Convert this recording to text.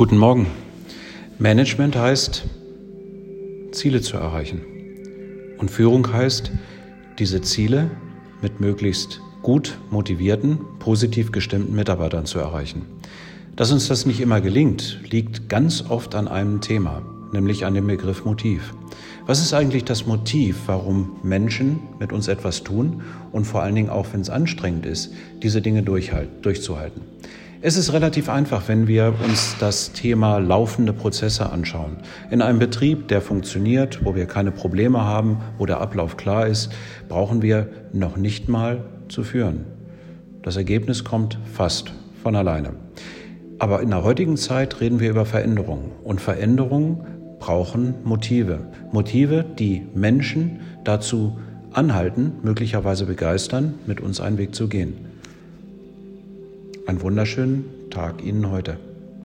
Guten Morgen. Management heißt, Ziele zu erreichen. Und Führung heißt, diese Ziele mit möglichst gut motivierten, positiv gestimmten Mitarbeitern zu erreichen. Dass uns das nicht immer gelingt, liegt ganz oft an einem Thema, nämlich an dem Begriff Motiv. Was ist eigentlich das Motiv, warum Menschen mit uns etwas tun und vor allen Dingen auch, wenn es anstrengend ist, diese Dinge durchzuhalten? Es ist relativ einfach, wenn wir uns das Thema laufende Prozesse anschauen. In einem Betrieb, der funktioniert, wo wir keine Probleme haben, wo der Ablauf klar ist, brauchen wir noch nicht mal zu führen. Das Ergebnis kommt fast von alleine. Aber in der heutigen Zeit reden wir über Veränderungen. Und Veränderungen brauchen Motive. Motive, die Menschen dazu anhalten, möglicherweise begeistern, mit uns einen Weg zu gehen. Einen wunderschönen Tag Ihnen heute.